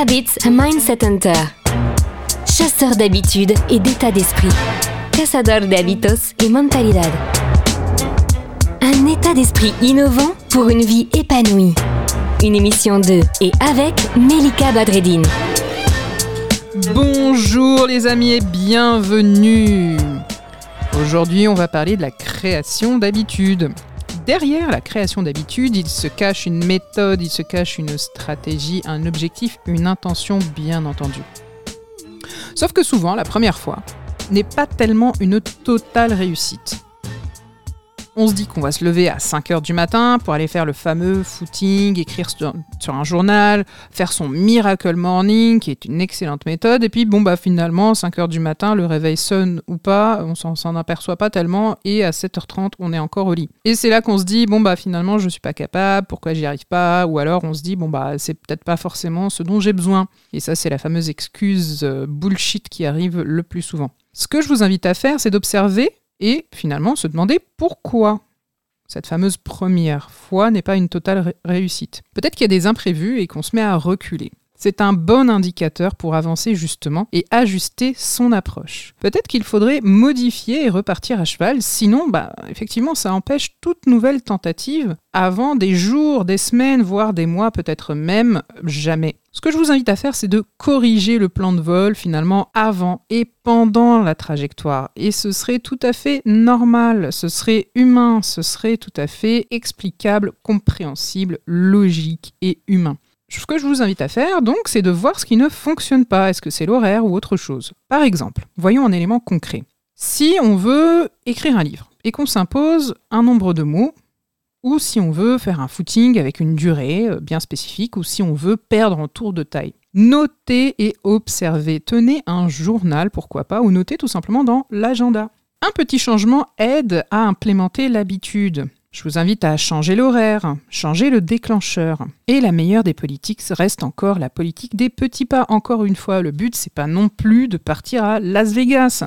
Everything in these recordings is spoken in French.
Habits Mindset Hunter. Chasseur d'habitudes et d'état d'esprit. Cazador de hábitos y mentalidad. Un état d'esprit innovant pour une vie épanouie. Une émission de et avec Melika Badreddine. Bonjour les amis et bienvenue. Aujourd'hui, on va parler de la création d'habitudes. Derrière la création d'habitudes, il se cache une méthode, il se cache une stratégie, un objectif, une intention bien entendu. Sauf que souvent, la première fois n'est pas tellement une totale réussite. On se dit qu'on va se lever à 5h du matin pour aller faire le fameux footing, écrire sur, un journal, faire son Miracle Morning, qui est une excellente méthode. Et puis, bon, bah finalement, 5h du matin, le réveil sonne ou pas, on s'en aperçoit pas tellement. Et à 7h30, on est encore au lit. Et c'est là qu'on se dit, bon, bah finalement, je suis pas capable, pourquoi j'y arrive pas? Ou alors, on se dit, bon, bah c'est peut-être pas forcément ce dont j'ai besoin. Et ça, c'est la fameuse excuse euh, bullshit qui arrive le plus souvent. Ce que je vous invite à faire, c'est d'observer et finalement se demander pourquoi cette fameuse première fois n'est pas une totale ré réussite. Peut-être qu'il y a des imprévus et qu'on se met à reculer. C'est un bon indicateur pour avancer justement et ajuster son approche. Peut-être qu'il faudrait modifier et repartir à cheval, sinon, bah, effectivement, ça empêche toute nouvelle tentative avant des jours, des semaines, voire des mois, peut-être même jamais. Ce que je vous invite à faire, c'est de corriger le plan de vol finalement avant et pendant la trajectoire. Et ce serait tout à fait normal, ce serait humain, ce serait tout à fait explicable, compréhensible, logique et humain. Ce que je vous invite à faire, donc, c'est de voir ce qui ne fonctionne pas. Est-ce que c'est l'horaire ou autre chose? Par exemple, voyons un élément concret. Si on veut écrire un livre et qu'on s'impose un nombre de mots, ou si on veut faire un footing avec une durée bien spécifique, ou si on veut perdre en tour de taille. Notez et observez. Tenez un journal, pourquoi pas, ou notez tout simplement dans l'agenda. Un petit changement aide à implémenter l'habitude. Je vous invite à changer l'horaire, changer le déclencheur. Et la meilleure des politiques reste encore la politique des petits pas. Encore une fois, le but c'est pas non plus de partir à Las Vegas.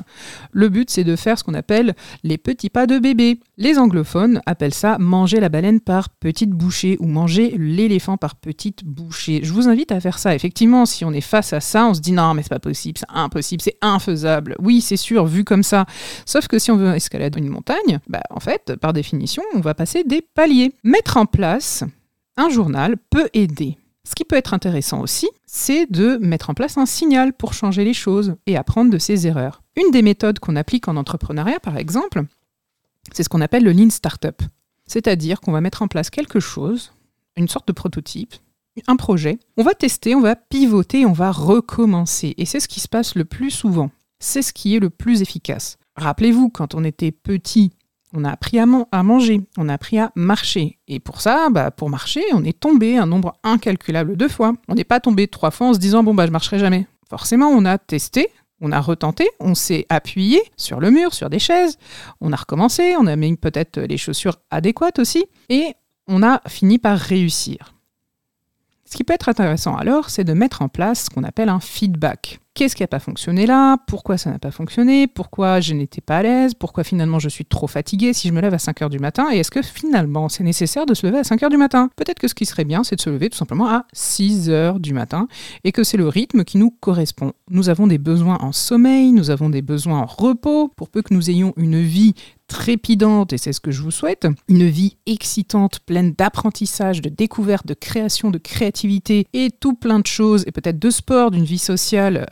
Le but c'est de faire ce qu'on appelle les petits pas de bébé. Les anglophones appellent ça manger la baleine par petite bouchée ou manger l'éléphant par petite bouchée. Je vous invite à faire ça. Effectivement, si on est face à ça, on se dit non mais c'est pas possible, c'est impossible, c'est infaisable. Oui, c'est sûr, vu comme ça. Sauf que si on veut escalader une montagne, bah en fait, par définition, on va passer des paliers. Mettre en place un journal peut aider. Ce qui peut être intéressant aussi, c'est de mettre en place un signal pour changer les choses et apprendre de ses erreurs. Une des méthodes qu'on applique en entrepreneuriat, par exemple, c'est ce qu'on appelle le Lean Startup. C'est-à-dire qu'on va mettre en place quelque chose, une sorte de prototype, un projet, on va tester, on va pivoter, on va recommencer. Et c'est ce qui se passe le plus souvent. C'est ce qui est le plus efficace. Rappelez-vous, quand on était petit, on a appris à, man à, manger, on a appris à marcher. Et pour ça, bah, pour marcher, on est tombé un nombre incalculable de fois. On n'est pas tombé trois fois en se disant bon bah je marcherai jamais. Forcément, on a testé, on a retenté, on s'est appuyé sur le mur, sur des chaises, on a recommencé, on a mis peut-être les chaussures adéquates aussi, et on a fini par réussir. Ce qui peut être intéressant alors, c'est de mettre en place ce qu'on appelle un feedback. Qu'est-ce qui n'a pas fonctionné là? Pourquoi ça n'a pas fonctionné? Pourquoi je n'étais pas à l'aise? Pourquoi finalement je suis trop fatigué si je me lève à 5 heures du matin? Et est-ce que finalement c'est nécessaire de se lever à 5 heures du matin? Peut-être que ce qui serait bien, c'est de se lever tout simplement à 6 heures du matin et que c'est le rythme qui nous correspond. Nous avons des besoins en sommeil, nous avons des besoins en repos. Pour peu que nous ayons une vie trépidante, et c'est ce que je vous souhaite, une vie excitante, pleine d'apprentissage, de découverte, de création, de créativité et tout plein de choses, et peut-être de sport, d'une vie sociale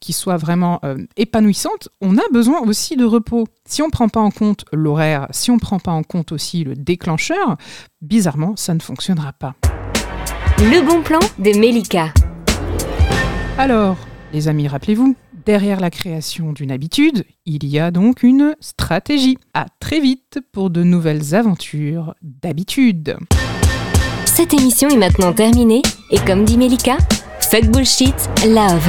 qui soit vraiment euh, épanouissante, on a besoin aussi de repos. Si on ne prend pas en compte l'horaire, si on ne prend pas en compte aussi le déclencheur, bizarrement, ça ne fonctionnera pas. Le bon plan de Melika. Alors, les amis, rappelez-vous, derrière la création d'une habitude, il y a donc une stratégie. À très vite pour de nouvelles aventures d'habitude. Cette émission est maintenant terminée et comme dit Melika, fuck bullshit, love.